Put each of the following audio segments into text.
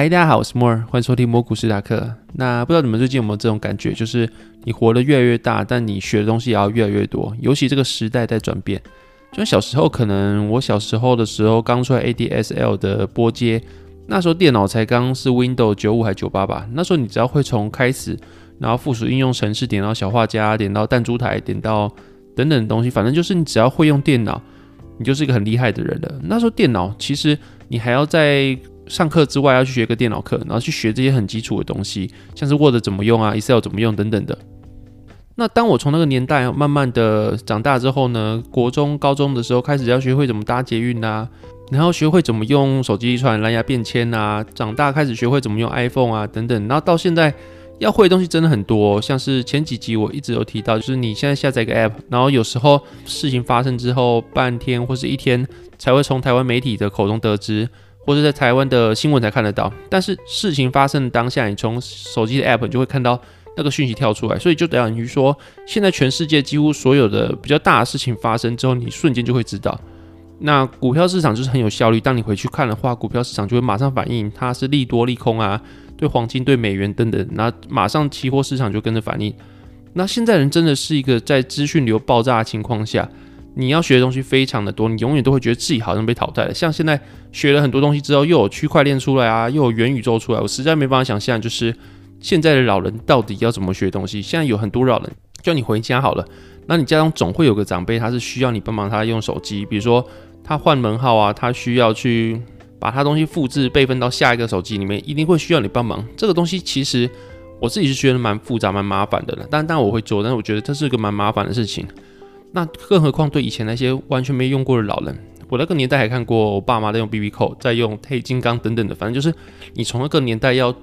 嗨，大家好，我是莫尔，欢迎收听魔股史达克。那不知道你们最近有没有这种感觉，就是你活得越来越大，但你学的东西也要越来越多。尤其这个时代在转变，就像小时候，可能我小时候的时候刚出来 ADSL 的波接，那时候电脑才刚是 Windows 九五还九八吧。那时候你只要会从开始，然后附属应用程式，点到小画家，点到弹珠台，点到等等东西，反正就是你只要会用电脑，你就是一个很厉害的人了。那时候电脑其实你还要在上课之外要去学个电脑课，然后去学这些很基础的东西，像是 Word 怎么用啊，Excel 怎么用等等的。那当我从那个年代慢慢的长大之后呢，国中、高中的时候开始要学会怎么搭捷运啊，然后学会怎么用手机传蓝牙便签啊，长大开始学会怎么用 iPhone 啊等等，然后到现在要会的东西真的很多，像是前几集我一直有提到，就是你现在下载一个 App，然后有时候事情发生之后半天或是一天才会从台湾媒体的口中得知。或者在台湾的新闻才看得到，但是事情发生的当下，你从手机的 App 就会看到那个讯息跳出来，所以就等于说，现在全世界几乎所有的比较大的事情发生之后，你瞬间就会知道。那股票市场就是很有效率，当你回去看的话，股票市场就会马上反应，它是利多利空啊，对黄金、对美元等等，那马上期货市场就跟着反应。那现在人真的是一个在资讯流爆炸的情况下。你要学的东西非常的多，你永远都会觉得自己好像被淘汰了。像现在学了很多东西之后，又有区块链出来啊，又有元宇宙出来，我实在没办法想象，就是现在的老人到底要怎么学东西。现在有很多老人叫你回家好了，那你家中总会有个长辈，他是需要你帮忙他用手机，比如说他换门号啊，他需要去把他东西复制备份到下一个手机里面，一定会需要你帮忙。这个东西其实我自己是觉得蛮复杂、蛮麻烦的了，但但我会做，但是我觉得这是个蛮麻烦的事情。那更何况对以前那些完全没用过的老人，我那个年代还看过我爸妈在用 BB 扣，在用黑金刚等等的，反正就是你从那个年代要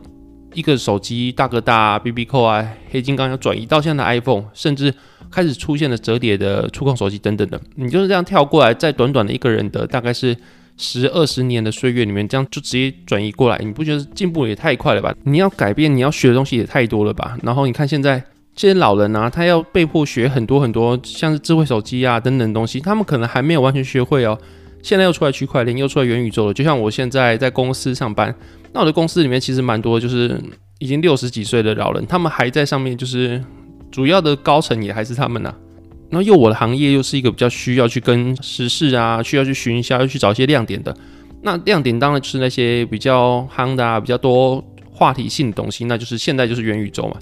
一个手机大哥大 BB 扣啊，黑金刚要转移到现在的 iPhone，甚至开始出现了折叠的触控手机等等的，你就是这样跳过来，在短短的一个人的大概是十二十年的岁月里面，这样就直接转移过来，你不觉得进步也太快了吧？你要改变，你要学的东西也太多了吧？然后你看现在。这些老人啊，他要被迫学很多很多，像是智慧手机啊等等东西，他们可能还没有完全学会哦。现在又出来区块链，又出来元宇宙了。就像我现在在公司上班，那我的公司里面其实蛮多，就是已经六十几岁的老人，他们还在上面，就是主要的高层也还是他们呐。然后又我的行业又是一个比较需要去跟时事啊，需要去寻一下，要去找一些亮点的。那亮点当然就是那些比较夯的啊，比较多话题性的东西，那就是现在就是元宇宙嘛。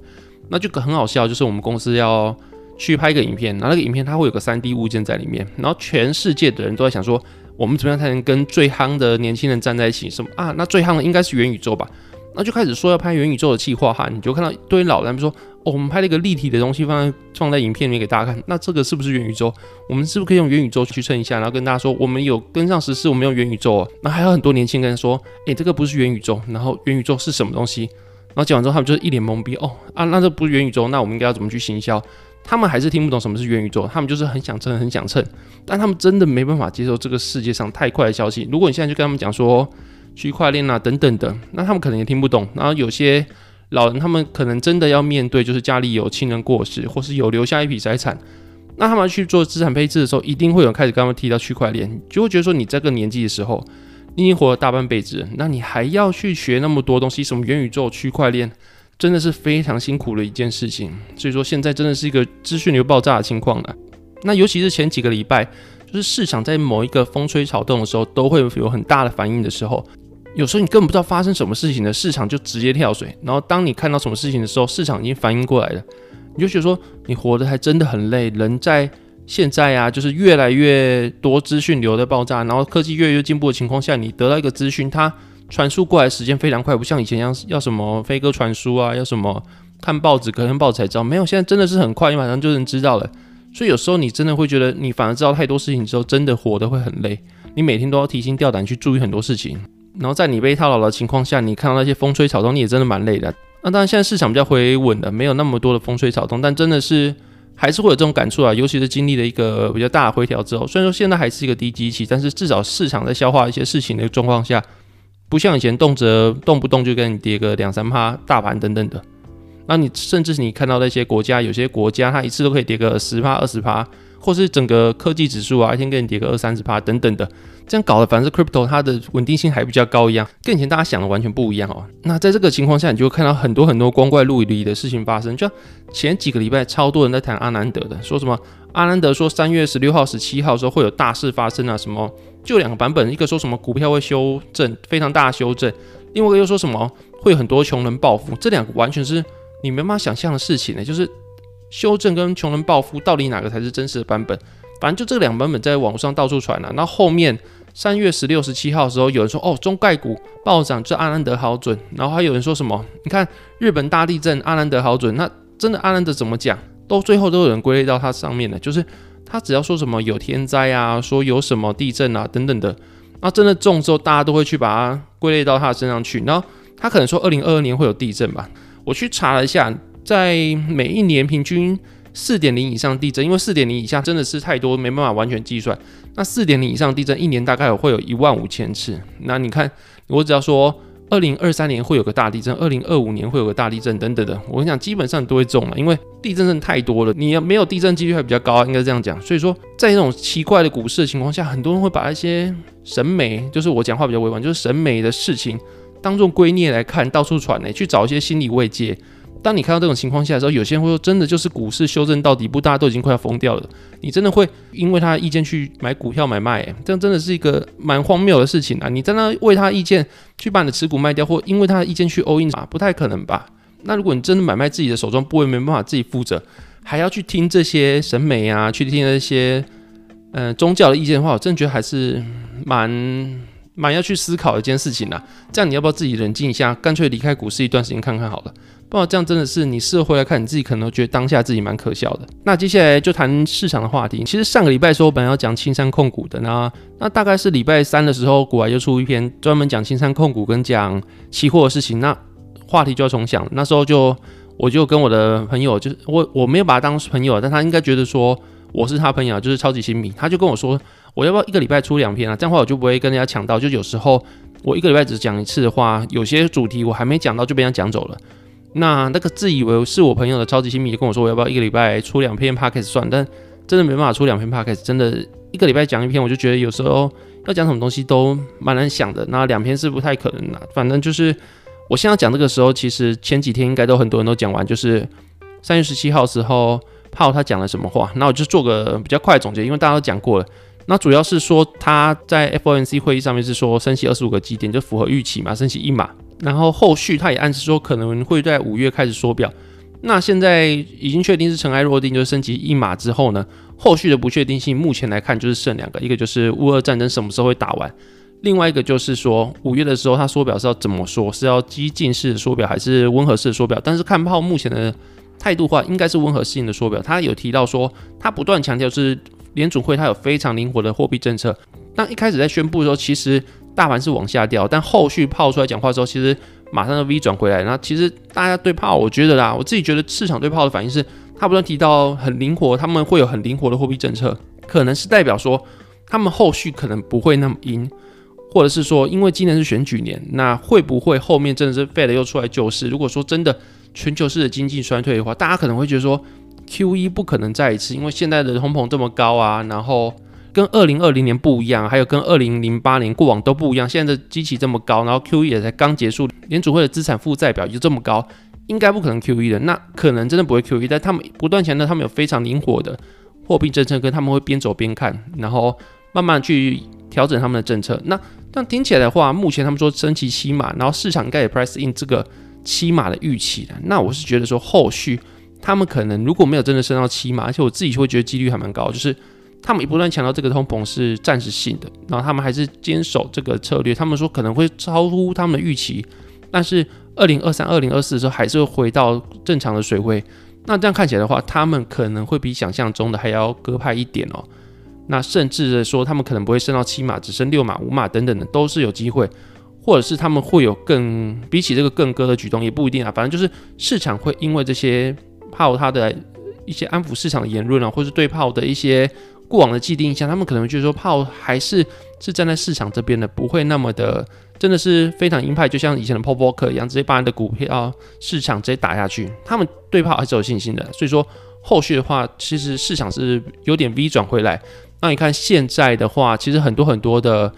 那就很好笑，就是我们公司要去拍一个影片，然后那个影片它会有个三 D 物件在里面，然后全世界的人都在想说，我们怎么样才能跟最夯的年轻人站在一起？什么啊？那最夯的应该是元宇宙吧？那就开始说要拍元宇宙的计划哈，你就看到一堆老人说，哦，我们拍了一个立体的东西放在放在影片里面给大家看，那这个是不是元宇宙？我们是不是可以用元宇宙去称一下，然后跟大家说，我们有跟上时事，我们用元宇宙啊。那还有很多年轻人说，诶，这个不是元宇宙，然后元宇宙是什么东西？然后讲完之后，他们就是一脸懵逼哦啊，那这不是元宇宙，那我们应该要怎么去行销？他们还是听不懂什么是元宇宙，他们就是很想蹭，很想蹭，但他们真的没办法接受这个世界上太快的消息。如果你现在就跟他们讲说区块链啊等等的，那他们可能也听不懂。然后有些老人，他们可能真的要面对，就是家里有亲人过世，或是有留下一笔财产，那他们去做资产配置的时候，一定会有开始跟他们提到区块链，就会觉得说你这个年纪的时候。你已经活了大半辈子，那你还要去学那么多东西，什么元宇宙、区块链，真的是非常辛苦的一件事情。所以说，现在真的是一个资讯流爆炸的情况了。那尤其是前几个礼拜，就是市场在某一个风吹草动的时候，都会有很大的反应的时候，有时候你根本不知道发生什么事情的，市场就直接跳水。然后当你看到什么事情的时候，市场已经反应过来了，你就觉得说你活得还真的很累，人在。现在啊，就是越来越多资讯流的爆炸，然后科技越来越进步的情况下，你得到一个资讯，它传输过来时间非常快，不像以前一样要什么飞鸽传书啊，要什么看报纸隔天报纸才知道，没有，现在真的是很快，你马上就能知道了。所以有时候你真的会觉得，你反而知道太多事情之后，真的活得会很累，你每天都要提心吊胆去注意很多事情，然后在你被套牢的情况下，你看到那些风吹草动，你也真的蛮累的。那当然，现在市场比较回稳了，没有那么多的风吹草动，但真的是。还是会有这种感触啊，尤其是经历了一个比较大的回调之后，虽然说现在还是一个低基期，但是至少市场在消化一些事情的状况下，不像以前动辄动不动就跟你跌个两三趴，大盘等等的。那你甚至你看到那些国家，有些国家它一次都可以跌个十趴、二十趴，或是整个科技指数啊，一天给你跌个二三十趴等等的，这样搞的，反正 crypto 它的稳定性还比较高一样，跟以前大家想的完全不一样哦。那在这个情况下，你就会看到很多很多光怪陆离的事情发生。就前几个礼拜，超多人在谈阿南德的，说什么阿南德说三月十六号、十七号的时候会有大事发生啊，什么就两个版本，一个说什么股票会修正，非常大修正，另外一个又说什么会有很多穷人暴富，这两个完全是你没办法想象的事情呢，就是。修正跟穷人暴富到底哪个才是真实的版本？反正就这两版本在网上到处传了。那后面三月十六、十七号的时候，有人说哦，中概股暴涨，这阿兰德好准。然后还有人说什么？你看日本大地震，阿兰德好准。那真的阿兰德怎么讲？都最后都有人归类到他上面的，就是他只要说什么有天灾啊，说有什么地震啊等等的，那真的中之后，大家都会去把它归类到他身上去。然后他可能说二零二二年会有地震吧？我去查了一下。在每一年平均四点零以上地震，因为四点零以下真的是太多，没办法完全计算。那四点零以上地震，一年大概会有一万五千次。那你看，我只要说二零二三年会有个大地震，二零二五年会有个大地震等等的，我跟你讲，基本上都会中了，因为地震真的太多了。你要没有地震几率还比较高，应该这样讲。所以说，在这种奇怪的股市的情况下，很多人会把一些审美，就是我讲话比较委婉，就是审美的事情当做圭臬来看，到处传呢，去找一些心理慰藉。当你看到这种情况下的时候，有些人会说，真的就是股市修正到底部，大家都已经快要疯掉了。你真的会因为他的意见去买股票买卖？这样真的是一个蛮荒谬的事情啊！你在那为他意见去把你的持股卖掉，或因为他的意见去 all in 啊，不太可能吧？那如果你真的买卖自己的手中部位，没办法自己负责，还要去听这些审美啊，去听那些嗯宗教的意见的话，我真的觉得还是蛮蛮要去思考一件事情啊。这样你要不要自己冷静一下，干脆离开股市一段时间看看好了？不然这样真的是你事后回来看，你自己可能觉得当下自己蛮可笑的。那接下来就谈市场的话题。其实上个礼拜说我本来要讲青山控股的，那那大概是礼拜三的时候，股外又出一篇专门讲青山控股跟讲期货的事情，那话题就要重讲。那时候就我就跟我的朋友，就是我我没有把他当朋友，但他应该觉得说我是他朋友，就是超级新迷。他就跟我说，我要不要一个礼拜出两篇啊？这样的话我就不会跟人家抢到。就有时候我一个礼拜只讲一次的话，有些主题我还没讲到就被人家讲走了。那那个自以为是我朋友的超级新密跟我说，我要不要一个礼拜出两篇 podcast 算？但真的没办法出两篇 podcast，真的一个礼拜讲一篇，我就觉得有时候要讲什么东西都蛮难想的。那两篇是不太可能的。反正就是我现在讲这个时候，其实前几天应该都很多人都讲完，就是三月十七号时候炮他讲了什么话。那我就做个比较快的总结，因为大家都讲过了。那主要是说他在 FOMC 会议上面是说升息二十五个基点，就符合预期嘛，升息一码。然后后续他也暗示说可能会在五月开始缩表，那现在已经确定是尘埃落定，就是升级一码之后呢，后续的不确定性目前来看就是剩两个，一个就是乌俄战争什么时候会打完，另外一个就是说五月的时候他缩表是要怎么说，是要激进式的缩表还是温和式的缩表？但是看炮目前的态度话，应该是温和性的缩表。他有提到说他不断强调是联储会他有非常灵活的货币政策。那一开始在宣布的时候，其实。大盘是往下掉，但后续炮出来讲话之后，其实马上就 V 转回来。那其实大家对炮，我觉得啦，我自己觉得市场对炮的反应是，他不断提到很灵活，他们会有很灵活的货币政策，可能是代表说他们后续可能不会那么阴，或者是说因为今年是选举年，那会不会后面真的是 Fed 又出来救市？如果说真的全球式的经济衰退的话，大家可能会觉得说 QE 不可能再一次，因为现在的通膨这么高啊，然后。跟二零二零年不一样，还有跟二零零八年过往都不一样。现在的基期这么高，然后 QE 也才刚结束，联储会的资产负债表就这么高，应该不可能 QE 的。那可能真的不会 QE，但他们不断强调他们有非常灵活的货币政策，跟他们会边走边看，然后慢慢去调整他们的政策。那但听起来的话，目前他们说升旗期嘛，然后市场应该也 price in 这个七码的预期的。那我是觉得说，后续他们可能如果没有真的升到七码，而且我自己会觉得几率还蛮高，就是。他们不断强调这个通膨是暂时性的，然后他们还是坚守这个策略。他们说可能会超乎他们的预期，但是二零二三、二零二四的时候还是会回到正常的水位。那这样看起来的话，他们可能会比想象中的还要鸽派一点哦。那甚至说，他们可能不会升到七码，只升六码、五码等等的，都是有机会。或者是他们会有更比起这个更鸽的举动，也不一定啊。反正就是市场会因为这些炮他的一些安抚市场的言论啊，或是对炮的一些。过往的既定印象，他们可能就是说炮还是是站在市场这边的，不会那么的真的是非常鹰派，就像以前的泡泡克一样，直接把你的股票市场直接打下去。他们对炮还是有信心的，所以说后续的话，其实市场是有点 V 转回来。那你看现在的话，其实很多很多的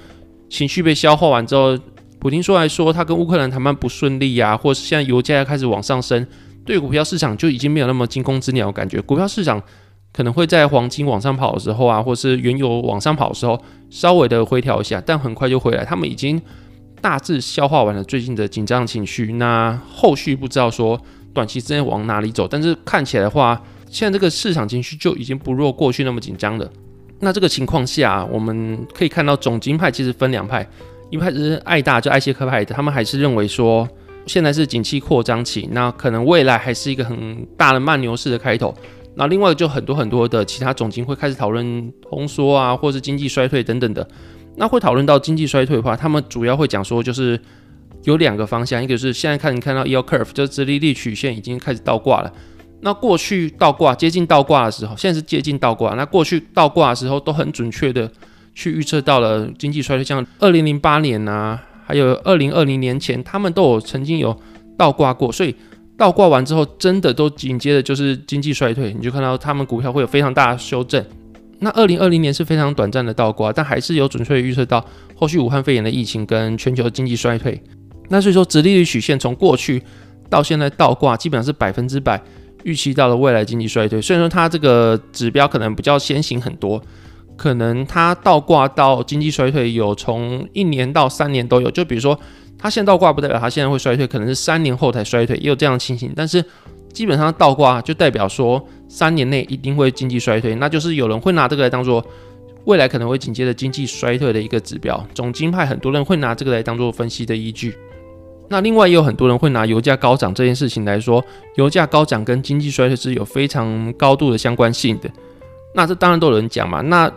情绪被消化完之后，普京说来说他跟乌克兰谈判不顺利啊，或是现在油价开始往上升，对股票市场就已经没有那么惊弓之鸟感觉。股票市场可能会在黄金往上跑的时候啊，或是原油往上跑的时候，稍微的回调一下，但很快就回来。他们已经大致消化完了最近的紧张情绪，那后续不知道说短期之内往哪里走，但是看起来的话，现在这个市场情绪就已经不若过去那么紧张了。那这个情况下，我们可以看到总金派其实分两派，一派是爱大就爱谢克派的，他们还是认为说现在是景气扩张期，那可能未来还是一个很大的慢牛市的开头。那另外就很多很多的其他总经会开始讨论通缩啊，或是经济衰退等等的。那会讨论到经济衰退的话，他们主要会讲说就是有两个方向，一个是现在看你看到 y e l curve 就直利率曲线已经开始倒挂了。那过去倒挂接近倒挂的时候，现在是接近倒挂。那过去倒挂的时候都很准确的去预测到了经济衰退，像二零零八年啊，还有二零二零年前，他们都有曾经有倒挂过。所以倒挂完之后，真的都紧接着就是经济衰退，你就看到他们股票会有非常大的修正。那二零二零年是非常短暂的倒挂，但还是有准确预测到后续武汉肺炎的疫情跟全球经济衰退。那所以说，直利率曲线从过去到现在倒挂，基本上是百分之百。预期到了未来经济衰退，虽然说它这个指标可能比较先行很多，可能它倒挂到经济衰退有从一年到三年都有。就比如说，它现在倒挂不代表它现在会衰退，可能是三年后才衰退，也有这样的情形。但是基本上倒挂就代表说三年内一定会经济衰退，那就是有人会拿这个来当做未来可能会紧接着经济衰退的一个指标。总经派很多人会拿这个来当做分析的依据。那另外也有很多人会拿油价高涨这件事情来说，油价高涨跟经济衰退是有非常高度的相关性的。那这当然都有人讲嘛。那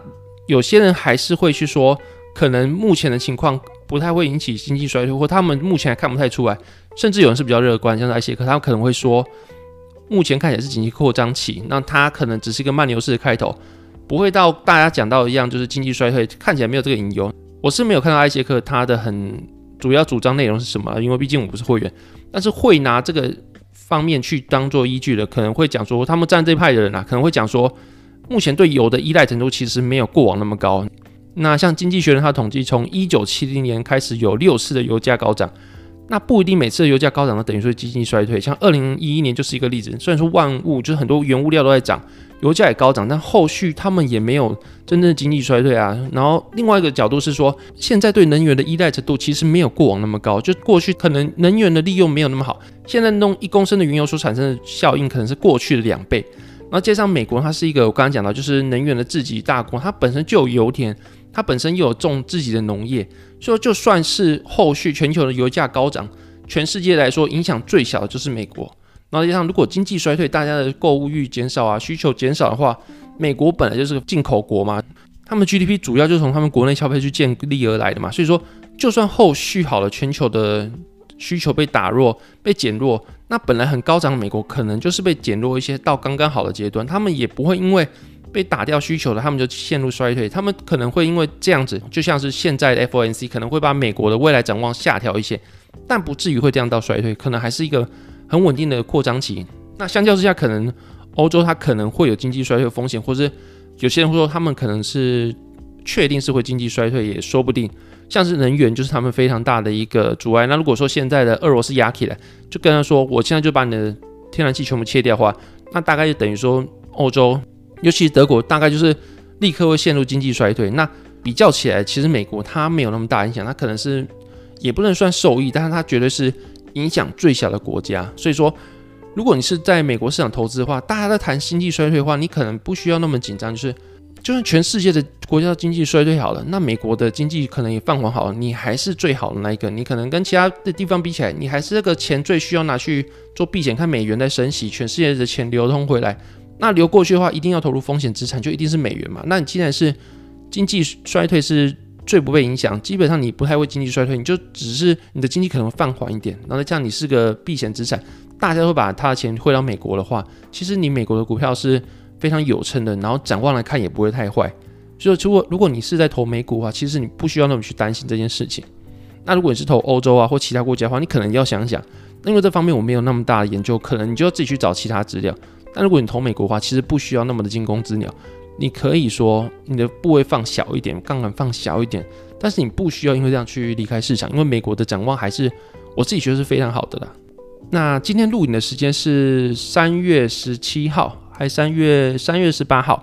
有些人还是会去说，可能目前的情况不太会引起经济衰退，或他们目前还看不太出来。甚至有人是比较乐观，像是艾谢克，他们可能会说，目前看起来是经济扩张期，那它可能只是一个慢牛市的开头，不会到大家讲到一样，就是经济衰退，看起来没有这个隐忧。我是没有看到艾谢克他的很。主要主张内容是什么？因为毕竟我不是会员，但是会拿这个方面去当做依据的，可能会讲说，他们站这派的人啊，可能会讲说，目前对油的依赖程度其实没有过往那么高。那像经济学人他统计，从一九七零年开始有六次的油价高涨。那不一定每次的油价高涨都等于说经济衰退，像二零一一年就是一个例子。虽然说万物就是很多原物料都在涨，油价也高涨，但后续他们也没有真正的经济衰退啊。然后另外一个角度是说，现在对能源的依赖程度其实没有过往那么高，就过去可能能源的利用没有那么好，现在弄一公升的原油所产生的效应可能是过去的两倍。然后加上美国它是一个我刚刚讲到就是能源的自给大国，它本身就有油田。它本身又有种自己的农业，所以就算是后续全球的油价高涨，全世界来说影响最小的就是美国。然后加上如果经济衰退，大家的购物欲减少啊，需求减少的话，美国本来就是个进口国嘛，他们 GDP 主要就从他们国内消费去建立而来的嘛。所以说，就算后续好了，全球的需求被打弱、被减弱，那本来很高涨的美国可能就是被减弱一些到刚刚好的阶段，他们也不会因为。被打掉需求的，他们就陷入衰退。他们可能会因为这样子，就像是现在的 FOMC 可能会把美国的未来展望下调一些，但不至于会这样到衰退，可能还是一个很稳定的扩张期。那相较之下，可能欧洲它可能会有经济衰退风险，或是有些人会说他们可能是确定是会经济衰退，也说不定。像是能源就是他们非常大的一个阻碍。那如果说现在的俄罗斯压起来，就跟他说我现在就把你的天然气全部切掉的话，那大概就等于说欧洲。尤其是德国，大概就是立刻会陷入经济衰退。那比较起来，其实美国它没有那么大影响，它可能是也不能算受益，但是它绝对是影响最小的国家。所以说，如果你是在美国市场投资的话，大家在谈经济衰退的话，你可能不需要那么紧张。就是就算全世界的国家经济衰退好了，那美国的经济可能也放缓好了，你还是最好的那一个。你可能跟其他的地方比起来，你还是那个钱最需要拿去做避险，看美元在升息，全世界的钱流通回来。那流过去的话，一定要投入风险资产，就一定是美元嘛。那你既然是经济衰退是最不被影响，基本上你不太会经济衰退，你就只是你的经济可能放缓一点，然后这样你是个避险资产，大家会把他的钱汇到美国的话，其实你美国的股票是非常有称的，然后展望来看也不会太坏。所以如果如果你是在投美股的话，其实你不需要那么去担心这件事情。那如果你是投欧洲啊或其他国家的话，你可能要想想，因为这方面我没有那么大的研究，可能你就要自己去找其他资料。但如果你投美国的话，其实不需要那么的惊弓之鸟，你可以说你的部位放小一点，杠杆放小一点，但是你不需要因为这样去离开市场，因为美国的展望还是我自己觉得是非常好的啦。那今天录影的时间是三月十七号，还三月三月十八号。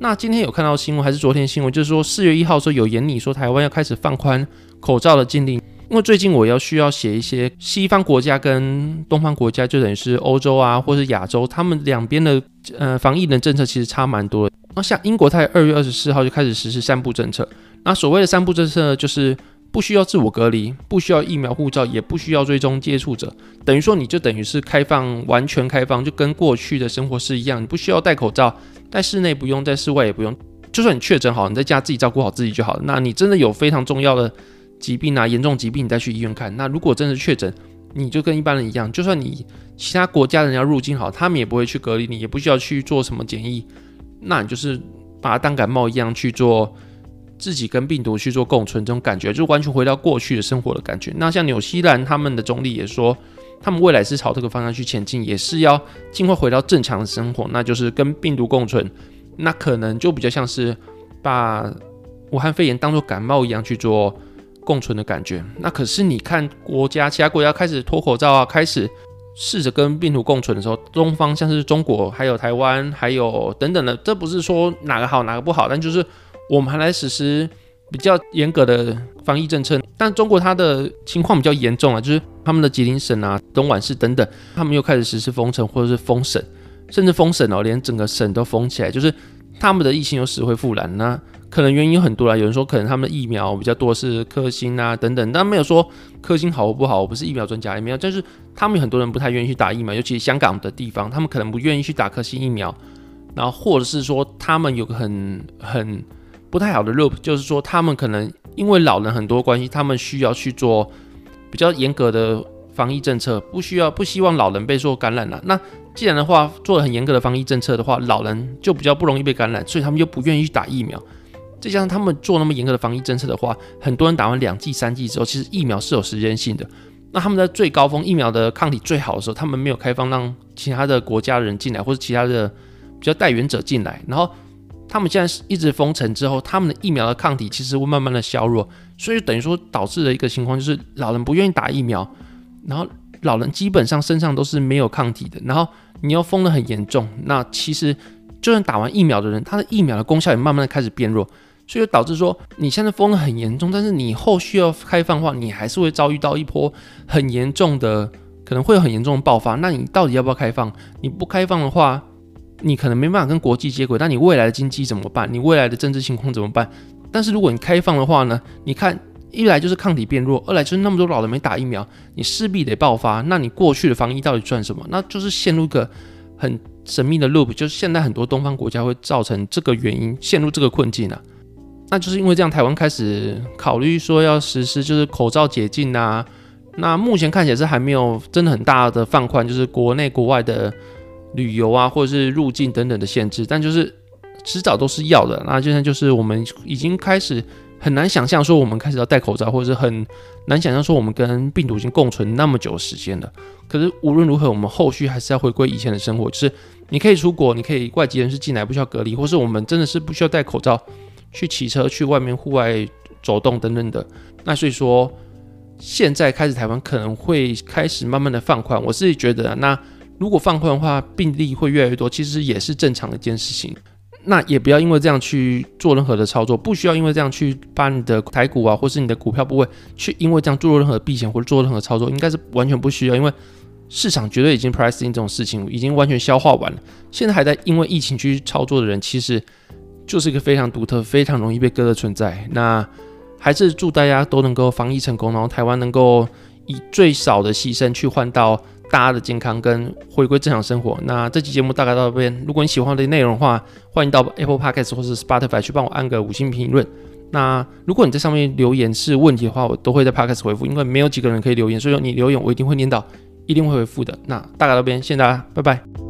那今天有看到新闻，还是昨天新闻？就是说四月一号时候有言拟说台湾要开始放宽口罩的禁令。因为最近我要需要写一些西方国家跟东方国家，就等于是欧洲啊，或是亚洲，他们两边的呃防疫的政策其实差蛮多的。那像英国，它二月二十四号就开始实施三步政策。那所谓的三步政策就是。不需要自我隔离，不需要疫苗护照，也不需要追踪接触者，等于说你就等于是开放，完全开放，就跟过去的生活是一样。你不需要戴口罩，在室内不用，在室外也不用。就算你确诊好，你在家自己照顾好自己就好了。那你真的有非常重要的疾病啊，严重疾病，你再去医院看。那如果真的确诊，你就跟一般人一样，就算你其他国家人要入境好，他们也不会去隔离你，也不需要去做什么检疫。那你就是把它当感冒一样去做。自己跟病毒去做共存，这种感觉就完全回到过去的生活的感觉。那像纽西兰他们的总理也说，他们未来是朝这个方向去前进，也是要尽快回到正常的生活，那就是跟病毒共存。那可能就比较像是把武汉肺炎当作感冒一样去做共存的感觉。那可是你看国家其他国家开始脱口罩啊，开始试着跟病毒共存的时候，东方像是中国、还有台湾、还有等等的，这不是说哪个好哪个不好，但就是。我们还来实施比较严格的防疫政策，但中国它的情况比较严重啊，就是他们的吉林省啊、东莞市等等，他们又开始实施封城或者是封省，甚至封省哦，连整个省都封起来，就是他们的疫情又死灰复燃。那可能原因有很多啦，有人说可能他们的疫苗比较多是科兴啊等等，但没有说科兴好或不好，我不是疫苗专家，也没有，但是他们有很多人不太愿意去打疫苗，尤其是香港的地方，他们可能不愿意去打科兴疫苗，然后或者是说他们有个很很。不太好的 loop 就是说，他们可能因为老人很多关系，他们需要去做比较严格的防疫政策，不需要不希望老人被受感染了。那既然的话做了很严格的防疫政策的话，老人就比较不容易被感染，所以他们又不愿意去打疫苗。再加上他们做那么严格的防疫政策的话，很多人打完两剂、三剂之后，其实疫苗是有时间性的。那他们在最高峰疫苗的抗体最好的时候，他们没有开放让其他的国家人进来，或者其他的比较带源者进来，然后。他们现在是一直封城之后，他们的疫苗的抗体其实会慢慢的削弱，所以等于说导致的一个情况就是老人不愿意打疫苗，然后老人基本上身上都是没有抗体的，然后你又封的很严重，那其实就算打完疫苗的人，他的疫苗的功效也慢慢的开始变弱，所以导致说你现在封的很严重，但是你后续要开放的话，你还是会遭遇到一波很严重的，可能会有很严重的爆发，那你到底要不要开放？你不开放的话。你可能没办法跟国际接轨，那你未来的经济怎么办？你未来的政治情况怎么办？但是如果你开放的话呢？你看，一来就是抗体变弱，二来就是那么多老人没打疫苗，你势必得爆发。那你过去的防疫到底赚什么？那就是陷入一个很神秘的 loop，就是现在很多东方国家会造成这个原因，陷入这个困境啊。那就是因为这样，台湾开始考虑说要实施就是口罩解禁啊。那目前看起来是还没有真的很大的放宽，就是国内国外的。旅游啊，或者是入境等等的限制，但就是迟早都是要的。那现在就是我们已经开始很难想象说我们开始要戴口罩，或者是很难想象说我们跟病毒已经共存那么久时间了。可是无论如何，我们后续还是要回归以前的生活，就是你可以出国，你可以外籍人士进来不需要隔离，或是我们真的是不需要戴口罩去骑车、去外面户外走动等等的。那所以说，现在开始台湾可能会开始慢慢的放宽，我自己觉得那。如果放宽的话，病例会越来越多，其实也是正常的一件事情。那也不要因为这样去做任何的操作，不需要因为这样去把你的台股啊，或是你的股票部位去因为这样做任何避险或者做任何操作，应该是完全不需要，因为市场绝对已经 pricing 这种事情已经完全消化完了。现在还在因为疫情去操作的人，其实就是一个非常独特、非常容易被割的存在。那还是祝大家都能够防疫成功，然后台湾能够以最少的牺牲去换到。大家的健康跟回归正常生活。那这期节目大概到这边。如果你喜欢的内容的话，欢迎到 Apple Podcast 或是 Spotify 去帮我按个五星评论。那如果你在上面留言是问题的话，我都会在 Podcast 回复，因为没有几个人可以留言，所以说你留言我一定会念到，一定会回复的。那大概到这边，谢谢大家，拜拜。